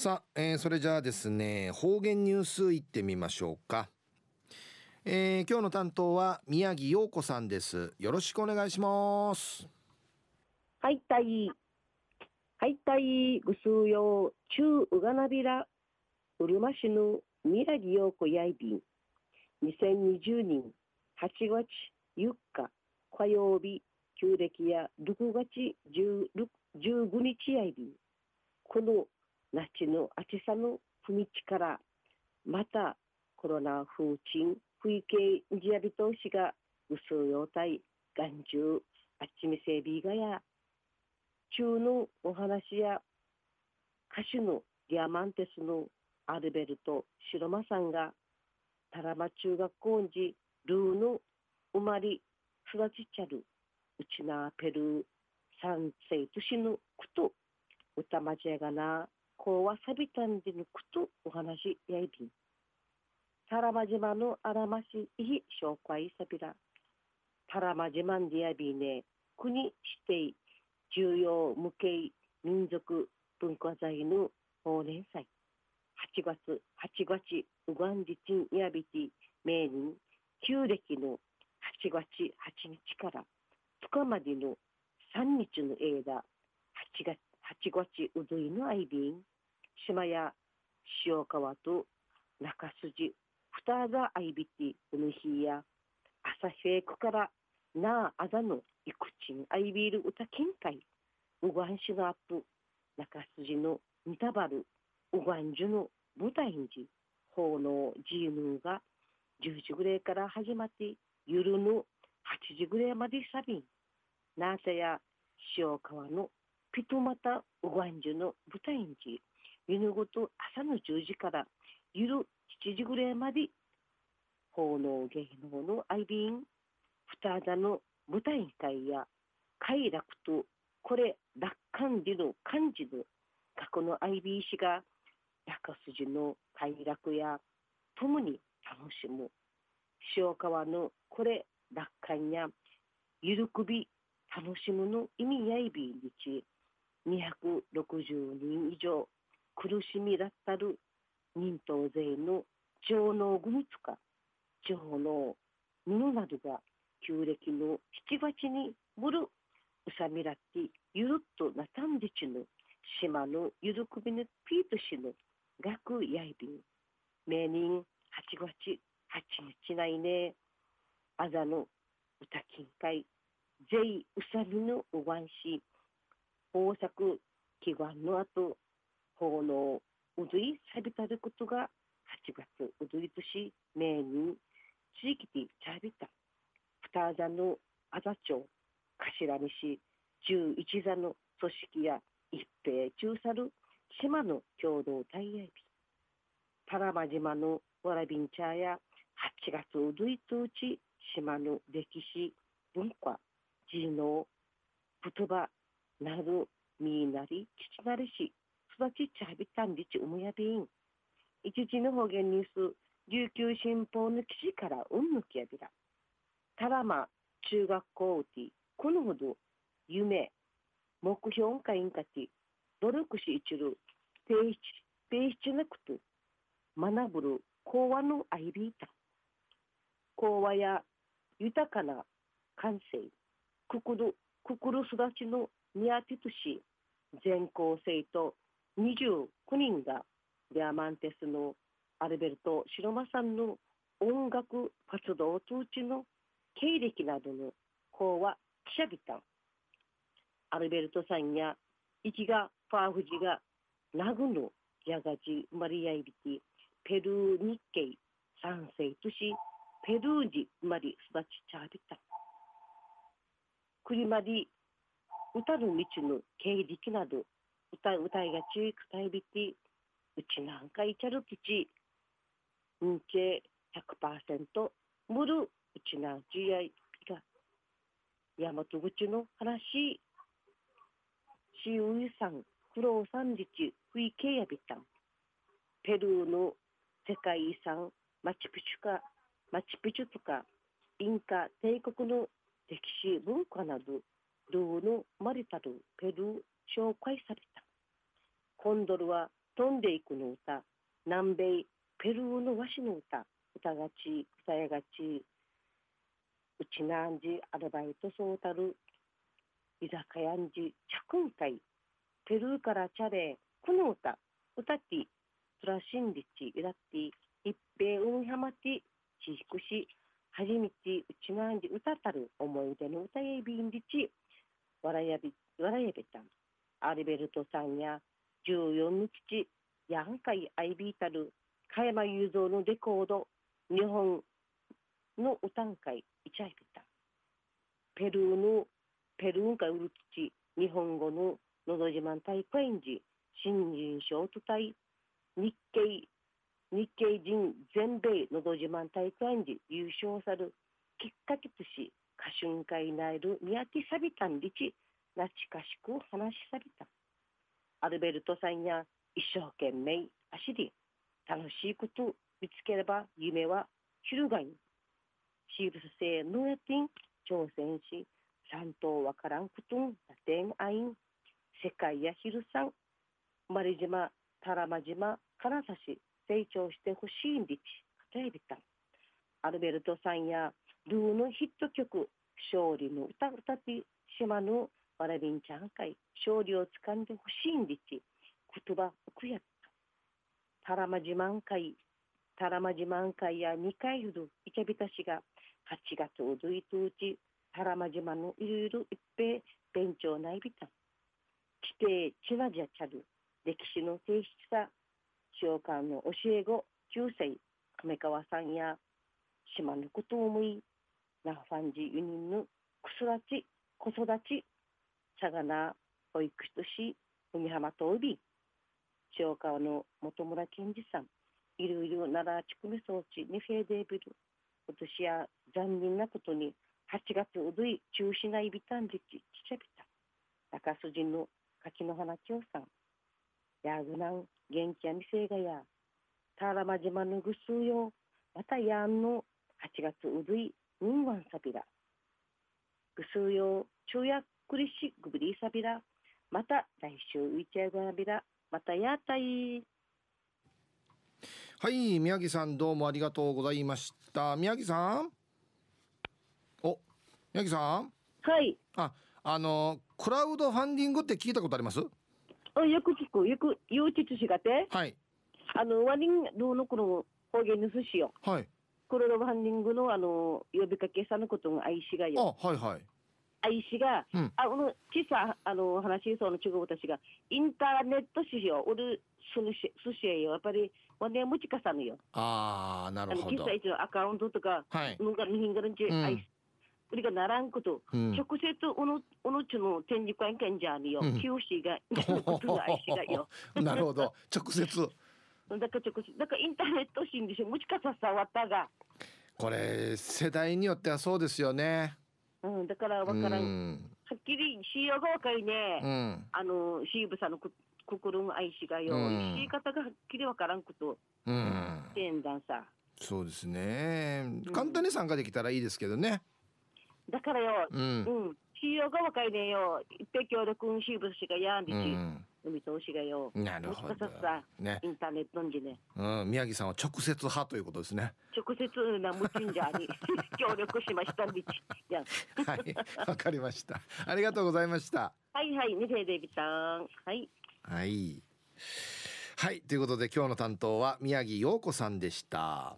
さあ、えー、それじゃあですね方言ニュースいってみましょうか、えー、今日の担当は宮城陽子さんです。よろしくお願いします。はいたいはいたいぐすうよ中うがなびらうるま市の宮城陽子やいびん。2020年8月4日火曜日旧暦や6月15日やいびん。この那智のあちさの踏み地からまたコロナ風鎮不意形ジアビトシが薄用体眼中あっちみせびがや中のお話や歌手のディアマンテスのアルベルト・白間さんがタラマ中学校にルーの生まれ育ちちゃるうちなペルー三世都市のくと歌まじやがなこうはさびたんでぬくとお話やいびん。タラマ島のあらましいひ紹介さびら。タラマ島んでやびね、国指定重要無形民族文化財の法年祭。8月、8月、ウガンジチンやびて、名人、旧暦の8月8日から2日までの3日の間、8月、ちごちうずいのあいびん、しまや塩川と中筋、ふたざあいびてうぬひや、朝へくからなああざのいくちんあいびるうたけんかい、うがんしのあっぷ、中筋のみたばる、うがんじゅの舞台んじ、ほうのじ由ぬが10時ぐらいから始まって、ゆるぬ8時ぐらいまでさびん、なあさや塩川のピトマタウガンジュの舞台に犬ごと朝の10時から夜7時ぐらいまで奉納芸能の愛便二田の舞台会や快楽とこれ楽観での漢字の過去の愛便師が中筋の快楽や共に楽しむ。塩川のこれ楽観やゆるくび楽しむの意味やいびにち260人以上苦しみだったる忍党勢の上納組つか上納布などが旧暦の7月にむるうさみらってゆるっとなたんでちぬ島のゆるくびのピート氏の学やいびん。名人8月8日内ねあざの歌金会ぜいうさみのおわん。し豊作祈願の後奉納うずいさびたることが8月うずい年名人地域でちゃびた。二座のあざ町頭西十一座の組織や一平中さる島の共同体やび。パラマ島のわらびんちゃや8月うずいとうち島の歴史文化人能言葉などみなり父なりし育ちちゃびたんりちうむやびん。一時の方言ニュース、琉球新報の記事からうんぬきやびら。たらま中学校うて、このほど夢、目標会員かて、努力しいちる、ページ、ページなくと、学ぶる講話の愛びいた。講話や豊かな感性、くくる、くくる育ちのニアティトし、全校生と29人がデアマンテスのアルベルト・白間さんの音楽活動通知の経歴などの法は記者ビタン。アルベルトさんやイキガ・ファーフジがナグのヤガジ・マリアイビティペルー日系三世都市ペルージマリ育ちチャービタン。クリマリ歌る道の経歴など歌歌いがちくたいびてうちなんかいちゃるきちんけ100%むるうちなんじやいが大和口の話。しういさん苦労さんじちふいけやびたん。ペルーの世界遺産マチュピチュかマチュピチュとかインカ帝国の歴史文化など。ルーのマリタルペルー紹介された。コンドルは飛んでいくの歌。南米ペルーの和紙の歌。歌がち歌やがち。うちなんじアルバイトそうたる居酒屋んじ着ん会。ペルーからチャレこの歌。歌ってトラシンリチイラッティ一平うんはまてちひくしはじみちうちなんじ歌たる思い出の歌やびんりち。わらやびわらやべたん。アルベルトさんや14の父ヤンカイアイビータル加山雄三のレコード日本の歌ん会いちゃいびたペルーのペルーンかうる土日本語ののど自慢大会演じ新人賞と対日系日系人全米のど自慢大会演じ優勝さるきっかけとし歌春会なる宮城サビタンリチ懐かしく話しさびた。アルベルトさんや一生懸命走り楽しいこと見つければ夢は広がりシーブス製のやてん挑戦し三島わからんことんラテンアイン世界や昼さんマリ島タラマ島金指成長してほしいんりち語りびた。アルベルトさんやルーのヒット曲勝利の歌歌って島のわらびんちゃん会勝利をつかんでほしいんりち言葉くやったタラマ自慢会。タラマ自慢会や2回ほど。いちゃびたしが8月おどいとうち。タラマ島のいろいろいっぺい。勉強ないびた。地底チナジャチャル歴史の性質さ。長官の教え子。9歳。亀川さんや。島のことを思い。ナファンジユニンのくすらち子育ちさがな保育士とし海浜とび長川の本村健二さん。いろいろ奈良地区目装置にフェーデービル今年や残念なことに8月うどい中止ないびたんじちちちゃびた。高筋の柿の花京さん。やぐなん元気やみせいがや。タラマ島のぐすうよ。またやんの8月うどいうんわんさびらぐすうよ昼夜くりしぐぶりさびらまた来週ういちゃいがなびらまたやったい。はい宮城さんどうもありがとうございました。宮城さん？お宮城さん？はい。ああのクラウドファンディングって聞いたことあります？あよく聞く。よく幼稚しがて？はい。あのワニンローのこの方言の寿司よはいクラウドファンディングのあの呼びかけさのことが愛しがあよはいはい。愛しが、うん。あこの小さあの話しそうの中国たちがインターネット市場おるそのし寿司やよ。やっぱりワネムチカさのよ。ああなるほど。小さいのアカウントとかはい、ぬがぬひんがるんち、うん愛し売りがならんこと、うん、直接おのおのちの展示会見じゃによ、うん。九州が ことが愛しがよ。なるほど。直接だから直接だからインターネットしんでしょムチカささわったが。これ世代によってはそうですよね。うん、だからわからん、うん。はっきり仕様が若いね、うん。あのシーブさんのく心の愛しがよ、うん。言い方がはっきりわからんこと。うん。てんだん。さそうですね。うん。簡単に参加できたらいいですけどね。だからようん。うん仕様が若いねよ。いっぺん協力シーブしがやんでち、うん。海通しがよなるほど。ね。インターネットんじね。うん。宮城さんは直接派ということですね。直接なムチンジャーに 協力しましたんでちやんはい。わかりました。ありがとうございました。はいはい。ねデイビさん。はい。はい。はい。ということで今日の担当は宮城陽子さんでした